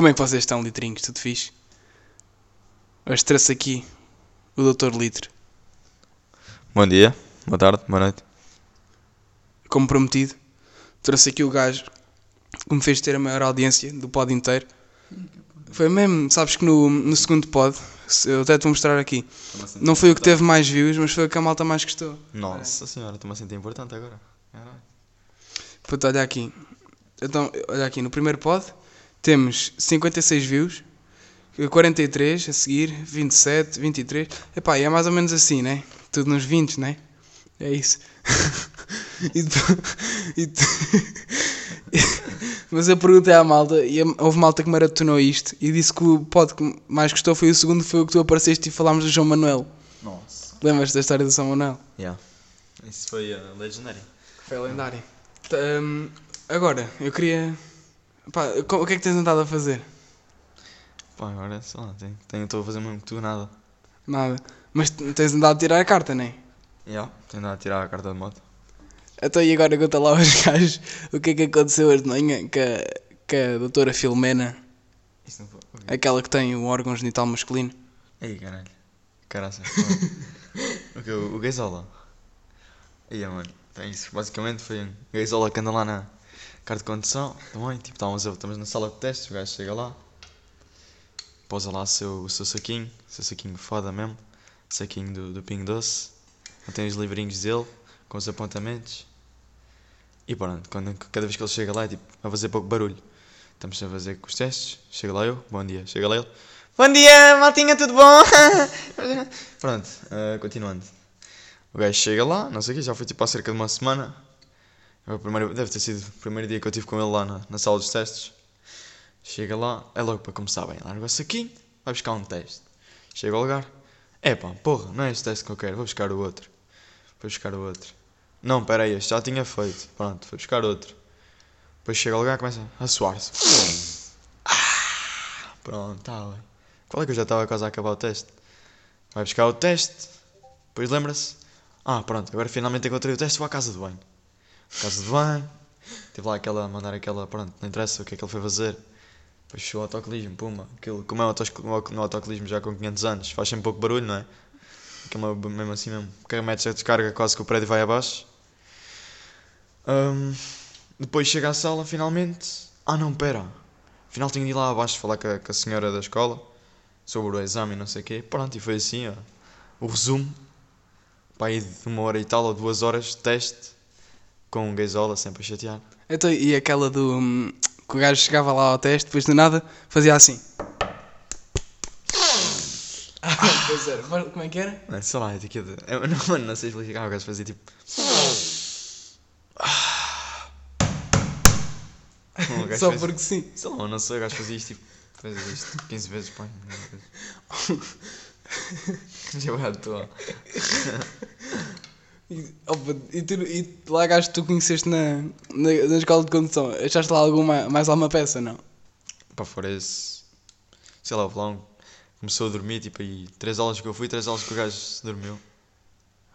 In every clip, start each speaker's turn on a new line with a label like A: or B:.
A: Como é que vocês estão, litrinhos? Tudo fixe? Hoje trouxe aqui o Dr. Litro.
B: Bom dia, boa tarde, boa noite.
A: Como prometido, trouxe aqui o gajo que me fez ter a maior audiência do pod inteiro. Foi mesmo, sabes que no, no segundo pod, eu até te vou mostrar aqui, não foi o que teve mais views, mas foi o que a malta mais gostou.
B: Nossa senhora, estou-me a sentir importante agora.
A: Puta, olha aqui. Então, olha aqui, no primeiro pod temos 56 views, 43 a seguir, 27, 23. Epá, e é mais ou menos assim, né? Tudo nos 20, né? É isso. E depois- e tu- Mas eu perguntei à malta, e houve malta que maratonou isto e disse que o pod que mais gostou foi o segundo, foi o que tu apareceste e falámos do João Manuel.
B: Nossa.
A: Lembras da história do São Manuel?
B: Yeah. Isso foi uh, legendário.
A: Foi lendário. Hum, agora, eu queria. Pá, o que é que tens andado a fazer?
B: Pá, agora, sei lá, tenho- tenho- estou a fazer mesmo que tu nada.
A: Nada. Mas tens andado a tirar a carta, não é?
B: Yeah. Tenho andado a tirar a carta de moto.
A: Então e agora conta lá aos gajos o que é que aconteceu hoje de manhã com a, com a doutora Filomena,
B: Isso não foi.
A: aquela que tem o órgão genital masculino.
B: Ei, caralho. Caraca. o que? O Gaysola. Aí, mano. Tem isso. Basicamente foi um Gaysola que anda lá na carta de condução. Também, tipo, estamos, estamos na sala de testes. O gajo chega lá. Pousa lá o seu, o seu saquinho. O seu saquinho foda mesmo. Saquinho do, do Pingo Doce. Tem os livrinhos dele. Com os apontamentos. E pronto. Quando, cada vez que ele chega lá é tipo a fazer pouco barulho. Estamos a fazer com os testes. Chega lá eu. Bom dia. Chega lá ele. Bom dia, maltinha, tudo bom? Pronto, eh, continuando. O gajo chega lá, não sei o que, já foi tipo há cerca de uma semana. É o primeiro, deve ter sido o primeiro dia que eu estive com ele lá na, na sala dos testes. Chega lá, é logo para começar bem. Larga o saquinho, vai buscar um teste. Chega ao lugar. É pá, porra, não é este teste que eu quero, vou buscar o outro. Vou buscar o outro. Não, pera aí, este já tinha feito. Pronto, vou buscar outro. Depois chega ao lugar começa a suar-se. Ah, Pronto, tá bem. Qual é que eu já estava quase a acabar o teste? Vai buscar o teste, depois lembra-se. Ah, pronto, agora finalmente encontrei o teste, vou à casa de banho. Casa de banho, teve lá aquela, mandar aquela, pronto, não interessa o que é que ele foi fazer. Depois o autocolismo, puma. Aquilo, como é o autocolismo já com 500 anos, faz sempre pouco barulho, não é? Aquilo é mesmo assim mesmo. Que metes a descarga, quase que o prédio vai abaixo. Ahm, depois chega à sala, finalmente. Ah, não, pera. Afinal, tinha de ir lá abaixo falar com a, com a senhora da escola sobre o exame e não sei o quê. Pronto, e foi assim, ó. O resumo. Para aí de uma hora e tal ou duas horas de teste. Com um gaysola sempre a chatear.
A: Então, e aquela do. hum, que o gajo chegava lá ao teste, depois do nada fazia assim. Ah, pois era. Mas Como é que era?
B: Não, sei lá, é tipo de... eu não, mano, não sei explicar. O gajo fazia tipo. O gajo
A: Só
B: fazia-
A: porque sim.
B: Sei lá, não sei, o gajo fazia isto tipo. Fazia isto 15 vezes, pá. Já vai à toa.
A: E, opa, e, tu, e lá gajo que tu conheceste na, na, na escola de condução, achaste lá alguma, mais alguma peça, não?
B: Pá, fora esse. Sei lá, o Pelão começou a dormir, tipo, aí. Três aulas que eu fui, três aulas que o gajo dormiu.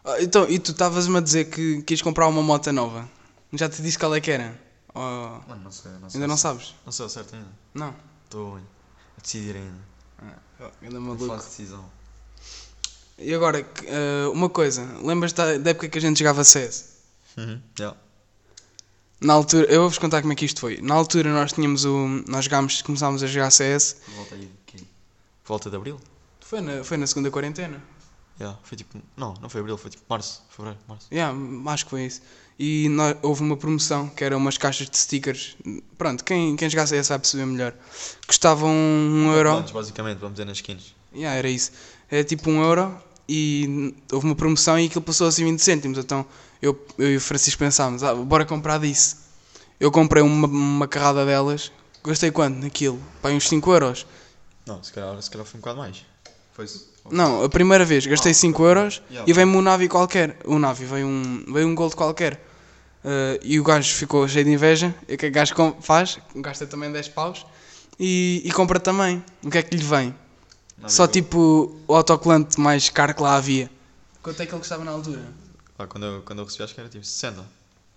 A: Ah, Então, e tu estavas-me a dizer que quis comprar uma moto nova? Já te disse qual é que era? Oh,
B: Mano, não sei, não sei.
A: ainda não sabes?
B: Não sei ao certo ainda.
A: Não.
B: Estou a decidir ainda.
A: Ainda
B: Não
A: maluco.
B: faço decisão.
A: E agora, ah, uma coisa, lembras da, da época que a gente jogava CS?
B: Uhum, já.
A: Na altura, eu vou-vos contar como é que isto foi. Na altura nós tínhamos o. Nós jogámos, começámos a jogar CS.
B: Volta aí de? Volta de Abril?
A: Foi na, foi na segunda quarentena.
B: Já, foi tipo. Não, não foi Abril, foi tipo Março, Fevereiro, Março.
A: Yeah, acho que foi isso. E nó- houve uma promoção que era umas caixas de stickers. Pronto, quem, quem jogasse essa vai perceber melhor. Custavam um euro.
B: Basicamente, vamos dizer nas skins.
A: Yeah, era isso. Era tipo um euro e houve uma promoção e aquilo passou assim 20 cêntimos. Então eu, eu e o Francisco pensámos, ah, bora comprar disso. Eu comprei uma, uma carrada delas. Gastei quanto naquilo? Pá, uns 5 euros.
B: Não, se calhar, se calhar foi um bocado mais. Foi.
A: Não, a primeira vez gastei
B: Ah,
A: 5
B: ok.
A: euros
B: Yeah,
A: e veio-me um Navi qualquer. Um Navi, veio um, veio um Gold qualquer. Uh, e o gajo ficou cheio de inveja. E o que é que o gajo faz? Gasta também 10 paus e, e compra também. O que é que lhe vem?
B: Não,
A: Só tipo o autocolante mais caro que lá havia. Quanto é que ele custava na altura?
B: Pá, quando, eu, quando eu recebi, acho que era tipo 60.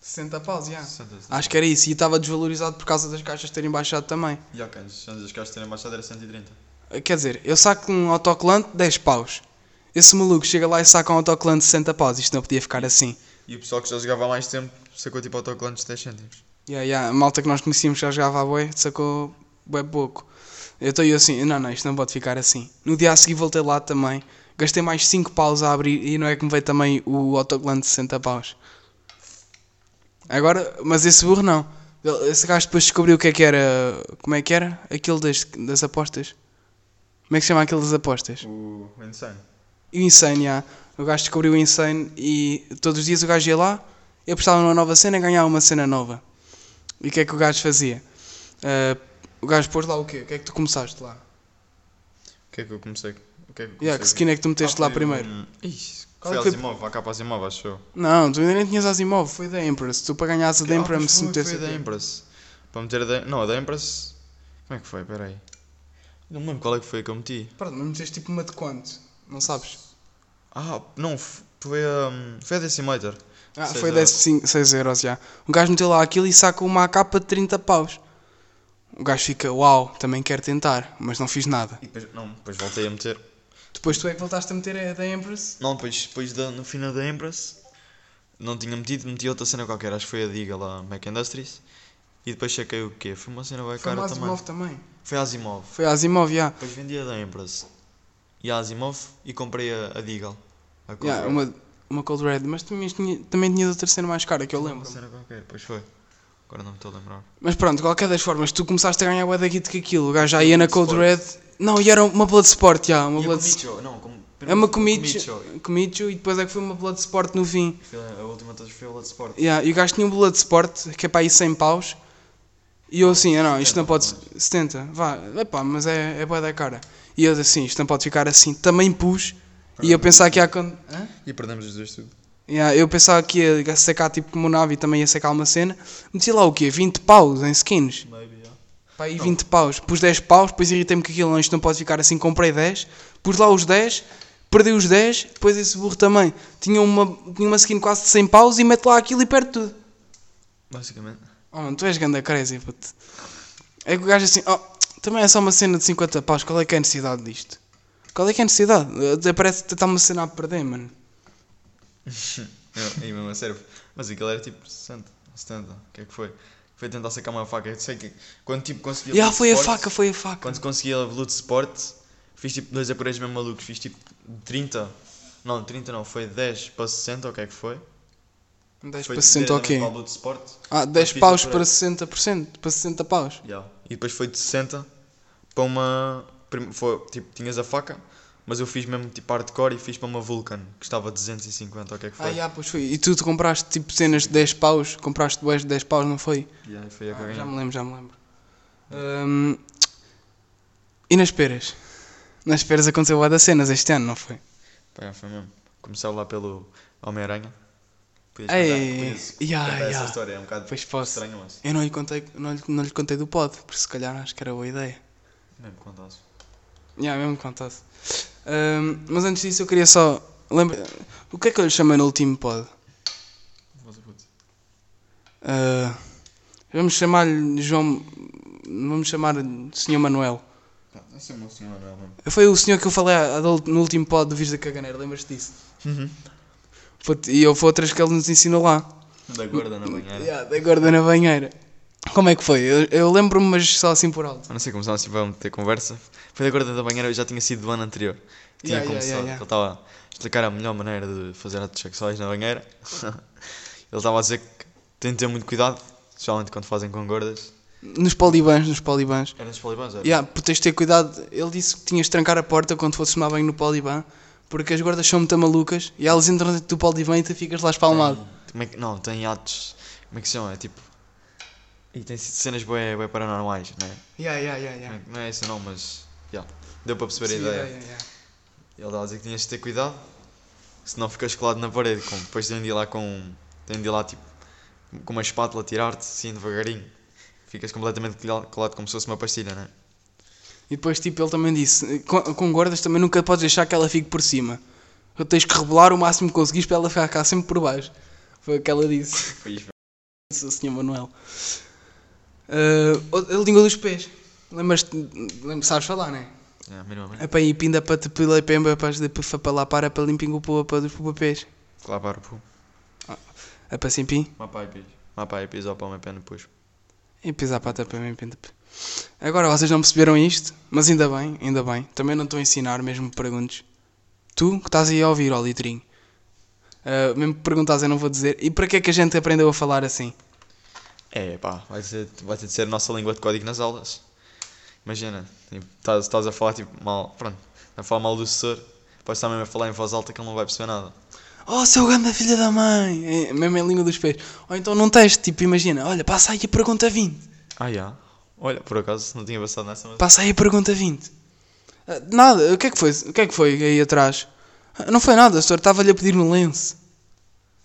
A: 60 paus, já.
B: 60,
A: Acho que era isso. E estava desvalorizado por causa das caixas terem baixado também.
B: E ok, antes das caixas terem baixado era 130.
A: Quer dizer, eu saco um autocolante 10 paus. Esse maluco chega lá e saca um autocolante de 60 paus. Isto não podia ficar assim.
B: E o pessoal que já jogava há mais tempo sacou tipo autocolantes de 10 cêntimos.
A: Yeah, yeah. A malta que nós conhecíamos que já jogava a bué, sacou bué pouco. Eu estou assim, não, não, isto não pode ficar assim. No dia a seguir voltei lá também. Gastei mais 5 paus a abrir e não é que me veio também o autocolante de 60 paus. Agora, mas esse burro não. Esse gajo depois descobriu o que é que era. Como é que era? Aquilo das, das apostas. Como é que se chama aquilo das apostas?
B: O Insane.
A: O Insane, já. O gajo descobriu o Insane e todos os dias o gajo ia lá, eu apostava numa nova cena e ganhava uma cena nova. E o que é que o gajo fazia? Ah, o gajo pôs lá o quê? O que é que tu começaste lá?
B: O que é que eu comecei? O que é que eu
A: Yeah, que
B: comecei?
A: skin é que tu meteste
B: Ah,
A: lá
B: foi
A: primeiro?
B: um- Ixi,
A: Qual
B: foi
A: é que
B: Asimov, a capa Asimov, acho eu.
A: Não, tu ainda nem tinhas Asimov, foi da Empress. Tu para ganhares a da
B: Ah,
A: Empress se
B: foi,
A: metesse.
B: Foi da Empress. Para meter a da... Não, a da Empress... Como é que foi? Espera aí. Não me lembro qual é que foi que eu meti.
A: Pronto, mas meteste tipo uma de quanto? Não sabes?
B: Ah, não, f- foi a... Foi a Decimator.
A: Ah,
B: Seis
A: foi
B: euros.
A: 10, 6 euros já. O gajo meteu lá aquilo e saca uma capa de 30 paus. O gajo fica, uau, também quero tentar, mas não fiz nada.
B: E depois, não, depois voltei a meter.
A: Depois tu é que voltaste a meter a da Empress?
B: Não, depois, depois da, no final da Empress... Não tinha metido, meti outra cena qualquer. Acho que foi a Diga lá, Mac Industries. E depois chequei o quê? Foi uma cena bem
A: Foi
B: cara
A: uma
B: também.
A: Asimov também.
B: Foi a Asimov.
A: Foi a Asimov, já.
B: Depois vendi a da Empress. E a Asimov e comprei a, a Deagle. A Cold
A: Yeah,
B: Red.
A: uma, uma Cold Red, mas também, tinha, também tinhas outra cena mais cara que eu
B: Uma
A: lembro.
B: cena qualquer, pois foi. Agora não me estou a lembrar.
A: Mas pronto, de qualquer das formas, tu começaste a ganhar o da Git que aquilo. O gajo já ia na Cold. Red. Não, e era uma Bloodsport, já. Uma
B: E a
A: Blood...
B: Komicho, não, com,
A: É uma
B: Komicho
A: e depois é que foi uma Bloodsport no fim.
B: A última todas foi a Bloodsport.
A: Yeah, e o gajo tinha um Bloodsport que é para aí 100 paus. E eu assim, ah, não, isto não pode. 70, vá, epá, mas é, é boa da cara. E eu assim, isto não pode ficar assim. Também pus. E eu pensava que ia. acon- Hã?
B: E perdemos os dois tudo.
A: Yeah, eu pensava que ia sacar tipo como o Navi também ia sacar uma cena. Meti lá o quê? 20 paus em skins.
B: Maybe, yeah.
A: Pá, aí 20 paus. Pus 10 paus, depois irritei-me que aquilo não, isto não pode ficar assim. Comprei 10, pus lá os 10, perdi os 10, depois esse burro também. Tinha uma, tinha uma skin quase de 100 paus e mete lá aquilo e perde tudo.
B: Basicamente.
A: Oh, mano, tu és ganda crazy, puto. É que o gajo assim, oh, também é só uma cena de 50 paus, qual é que é a necessidade disto? Qual é que é a necessidade? Até parece que está uma cena a perder, mano.
B: Não, e mesmo a sério. Mas aquilo era tipo 60, 70. O que é que foi? Foi tentar sacar uma faca. Eu sei que quando tipo conseguia. Blood
A: foi a
B: Sport-
A: faca, foi a faca.
B: Quando conseguia a Blood Sport, fiz tipo dois upgrades mesmo malucos. Fiz tipo 30. Não, 30 não, foi 10 para 60, o que é que foi?
A: 10
B: Foi
A: para 60 o quê?
B: a.
A: Ah, 10
B: fiz
A: paus para 60%, para 60 paus.
B: Yeah. E depois foi de 60 para uma. Foi, tipo, tinhas a faca, mas eu fiz mesmo tipo hardcore e fiz para uma Vulcan que estava a 250, o que é que foi?
A: Ah, já, pois foi. E tu te compraste tipo cenas de 10 paus, compraste duas de 10 paus, não foi?
B: Yeah, foi a
A: Ah, já me lembro, já me lembro. Hum, e nas peras? Nas peras aconteceu a das cenas este ano, não foi?
B: Pá, yeah, foi mesmo. Começar lá pelo Homem-Aranha. Podias
A: Ei,
B: contar-
A: ya,
B: contar essa história, é um bocado
A: Pois posso.
B: estranho, mas
A: Eu não lhe contei, não lhe, não lhe contei do pod, por se calhar acho que era boa ideia.
B: mesmo contasse.
A: Já, mesmo contasse. Hum, mas antes disso eu queria só. Lembra. O que é que eu lhe chamei no último pod? Ah, vamos chamar-lhe João. Vamos chamar Sr. Manuel.
B: Esse é o senhor Manuel mesmo.
A: Foi o senhor que eu falei no último pod do Vires da Caganeira, lembras-te disso?
B: Uhum.
A: E eu foi outras que ele nos ensinou lá.
B: Da gorda na banheira.
A: Yeah, da gorda na banheira. Como é que foi? Eu, eu lembro-me, mas só assim por alto.
B: Eu não sei como assim para meter conversa. Foi da gorda da banheira, eu já tinha sido do ano anterior. Tinha
A: Yeah,
B: começado.
A: yeah, yeah.
B: Ele estava a explicar a melhor maneira de fazer atos sexuais na banheira. Ele estava a dizer que tem de ter muito cuidado, especialmente quando fazem com gordas.
A: Nos polibans, nos polibans.
B: Era nos polibans, era?
A: Yeah, por teres de ter cuidado. Ele disse que tinhas de trancar a porta quando fosses tomar banho no poliban, porque as gordas são muito malucas e elas entram dentro do poliban e tu ficas lá espalmado.
B: Tem- como é que- não, tem atos. Como é que se chama? É tipo. E tem cenas bem, bem paranormais, não é?
A: Yeah, yeah, yeah, yeah.
B: Não é isso não, mas. Yeah, deu para perceber a
A: Sim,
B: ideia.
A: yeah, yeah, yeah.
B: Ele estava a dizer que tinhas de ter cuidado, senão ficas colado na parede. Com, depois tem de ir lá com. Tem de ir lá tipo. Com uma espátula tirar-te assim devagarinho. Ficas completamente colado, como se fosse uma pastilha, não é?
A: E depois, tipo, ele também disse: com, com gordas também nunca podes deixar que ela fique por cima. Tens que rebolar o máximo que conseguires para ela ficar cá sempre por baixo. Foi o que ela disse.
B: Foi isso.
A: o senhor Manuel. Uh, a língua dos pés. Lembras-te, lembra, sabes falar, não é?
B: É, minimamente.
A: É para ir pinda para te pila e pemba para de para lá para para limpinho o pua para dos papéis.
B: Lá para o pô.
A: É para simpim
B: Má pai pis. Má pai pis ao pão e pé depois.
A: e pisar para para mim pinda. Agora vocês não perceberam isto, mas ainda bem, ainda bem. Também não estou a ensinar, mesmo perguntes. Tu que estás aí a ouvir, ó litrinho. Uh, mesmo perguntas eu não vou dizer. E para que é que a gente aprendeu a falar assim?
B: É pá, vai, ser, vai ter de ser a nossa língua de código nas aulas. Imagina, tipo, estás, estás a falar tipo mal, pronto, a falar mal do assessor, depois estar mesmo a falar em voz alta que ele não vai perceber nada.
A: Oh, seu ganda filha da mãe! É, mesmo em língua dos pés. Ou então num teste, tipo, imagina, olha, passa aí a pergunta 20.
B: Ah, já? Olha, por acaso não tinha passado nessa, mas...
A: Passa aí a pergunta 20. Ah, Nada, o que é que foi? O que é que foi aí atrás? Ah, Não foi nada, o senhor estava-lhe a pedir um lenço.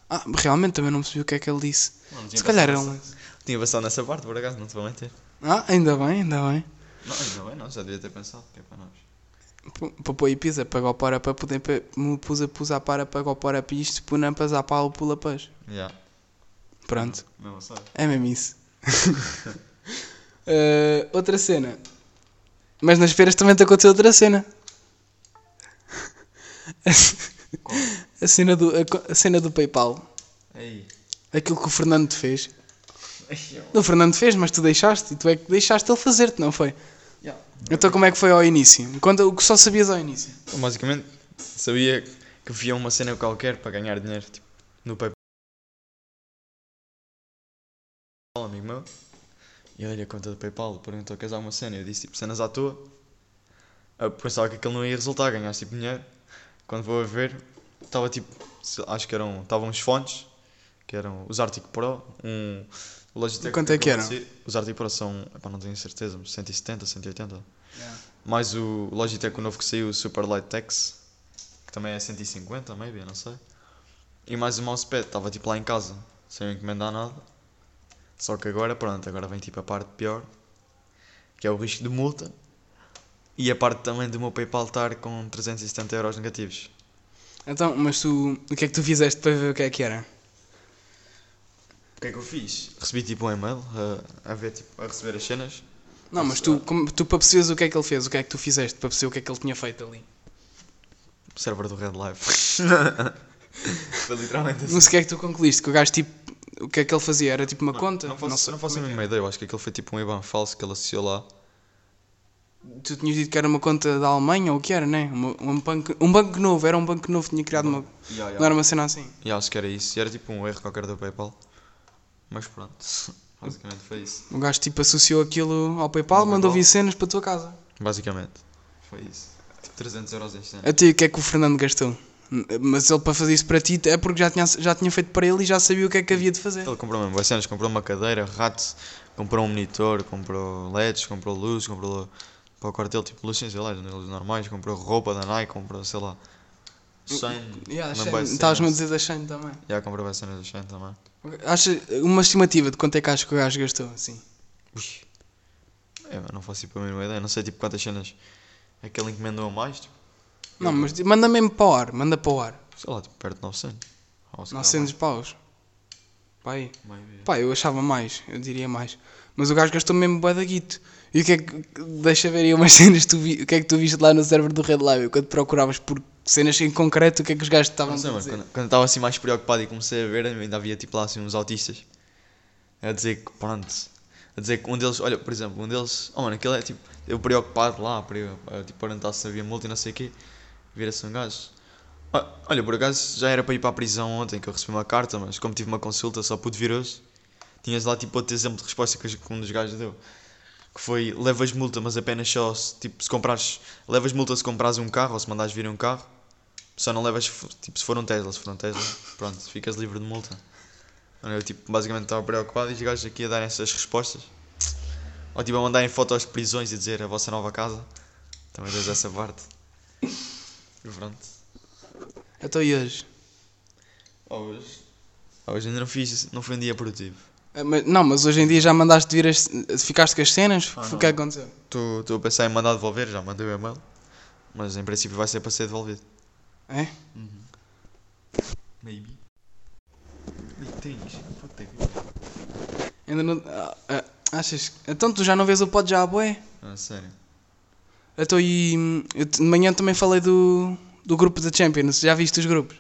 A: Ah, realmente também não percebi o que é que ele disse. Se calhar era um lenço.
B: Tinha passado nessa parte, por acaso, não te vou mentir.
A: Ah, ainda bem, ainda bem.
B: Não, ainda bem, não, já devia ter pensado, que é para nós.
A: Para pôr pisa, para para poder me pus a pusar para pagou para para isto, puna para a pau pula paz.
B: Já,
A: Pronto,
B: mesmo sabe.
A: é mesmo isso. Ah, outra cena. Mas nas feiras também te aconteceu outra cena. A cena do, a, a cena do PayPal.
B: Ei.
A: Aquilo que o Fernando te fez. O Fernando fez, mas tu deixaste e tu é que deixaste ele fazer-te, não foi?
B: já.
A: Então como é que foi ao início? Conta o que só sabias ao início.
B: Então, basicamente, sabia que havia uma cena qualquer para ganhar dinheiro, tipo, no PayPal. Amigo meu, e olha a conta do PayPal, perguntou queres alguma cena? Eu disse, tipo, cenas à toa. Eu pensava que aquilo não ia resultar, ganhaste tipo dinheiro. Quando vou a ver, estava tipo, acho que eram, estavam uns fones, que eram os Arctic Pro, um Logitech.
A: Quanto é que
B: sair. Os Arctic Pro são, epá, não tenho certeza, mas 170, 180. Mais o Logitech o novo que saiu, o Super Light Tex, que também é 150, maybe, não sei. E mais o mousepad, estava tipo lá em casa, sem encomendar nada. Só que agora, pronto, agora vem tipo a parte pior, que é o risco de multa. E a parte também do meu PayPal estar com 370 euros negativos.
A: Então, mas tu, o que é que tu fizeste para ver o que é que era?
B: O que é que eu fiz? Recebi tipo um e-mail a, a ver, tipo, a receber as cenas.
A: Não, mas tu, como, tu para perceberes o que é que ele fez, o que é que tu fizeste para perceber o que é que ele tinha feito ali.
B: Server do Red Live. Foi literalmente assim.
A: Não sei o que é que tu concluíste, que o gajo tipo, o que é que ele fazia? Era tipo uma conta?
B: Não faço,
A: sei
B: não faço a
A: é
B: mínima ideia, eu acho que aquilo foi tipo um IBAN falso que ele associou lá.
A: Tu tinhas dito que era uma conta da Alemanha ou o que era, né? Uma- um, banco, um banco novo, era um banco novo, tinha criado uma.
B: Yeah,
A: Não era uma cena assim.
B: E acho que era isso. E era tipo um erro qualquer do PayPal. Mas pronto. Basicamente foi isso.
A: O gajo tipo associou aquilo ao PayPal, mandou vir cenas para a tua casa.
B: Basicamente. Foi isso. Tipo 300 euros este ano.
A: A ti, o que é que o Fernando gastou? Mas ele para fazer isso para ti é porque já tinha, já tinha feito para ele e já sabia o que é que havia de fazer.
B: Ele comprou mesmo cenas, comprou uma cadeira, rato, comprou um monitor, comprou LEDs, comprou luz, comprou para o quartel tipo luzes sem LEDs, luzes normais, comprou roupa da Nike, comprou sei lá. Shane.
A: Yeah, Estavas-me a
B: cenas.
A: dizer da Shane também.
B: Já comprou boas cenas da Shane também.
A: Acha uma estimativa de quanto é que acho que o gajo gastou assim?
B: Ui. Eu não faço tipo a mínima ideia, não sei tipo quantas cenas é que ele encomendou a mais, tipo,
A: Não, mas manda mesmo para o ar, manda para o ar.
B: sei lá, tipo perto de 900. Ou se calhar
A: 900 paus. Pai,
B: mais. Maybe.
A: pá, eu achava mais, eu diria mais. Mas o gajo gastou mesmo bué da guito. E o que é que. Deixa ver aí umas cenas, tu vi, o que é que tu viste lá no server do Red Live? Quando procuravas por cenas em concreto, o que é que os gajos estavam a dizer?
B: quando, quando eu estava assim mais preocupado e comecei a ver, ainda havia tipo lá assim uns autistas a dizer que pronto, a dizer que um deles, olha, por exemplo, um deles, oh mano, aquele é tipo, eu preocupado lá, para tipo, orientar se havia multa e não sei o quê, vira-se um gajo. "Ah, Olha, por acaso já era para ir para a prisão ontem que eu recebi uma carta, mas como tive uma consulta só pude vir hoje, tinhas lá tipo outro exemplo de resposta que, que um dos gajos deu. Que foi, levas multa, mas apenas só, se, tipo, se comprares, levas multa se comprares um carro ou se mandares vir um carro, só não levas, tipo, se for um Tesla, se for um Tesla, pronto, ficas livre de multa. Eu, tipo, basicamente estava preocupado e os gajos aqui a darem essas respostas. Ou, tipo, a mandarem fotos de prisões e dizer a vossa nova casa. Também tens essa parte. E pronto.
A: Então e hoje?
B: Hoje. Hoje ainda não fiz, não foi um dia produtivo.
A: Ah, mas- não, mas hoje em dia já mandaste vir as. Ficaste com as cenas?
B: Ah,
A: o que é que aconteceu?
B: Estou a pensar em mandar devolver, já mandei o e-mail. Mas em princípio vai ser para ser devolvido.
A: É?
B: Maybe. Tens.
A: Ainda não. ah, ah, achas? Então tu já não vês o pod já, bué?
B: Ah, sério.
A: Então e. hum, Eu, de manhã também falei do, do grupo da Champions. Já viste os grupos?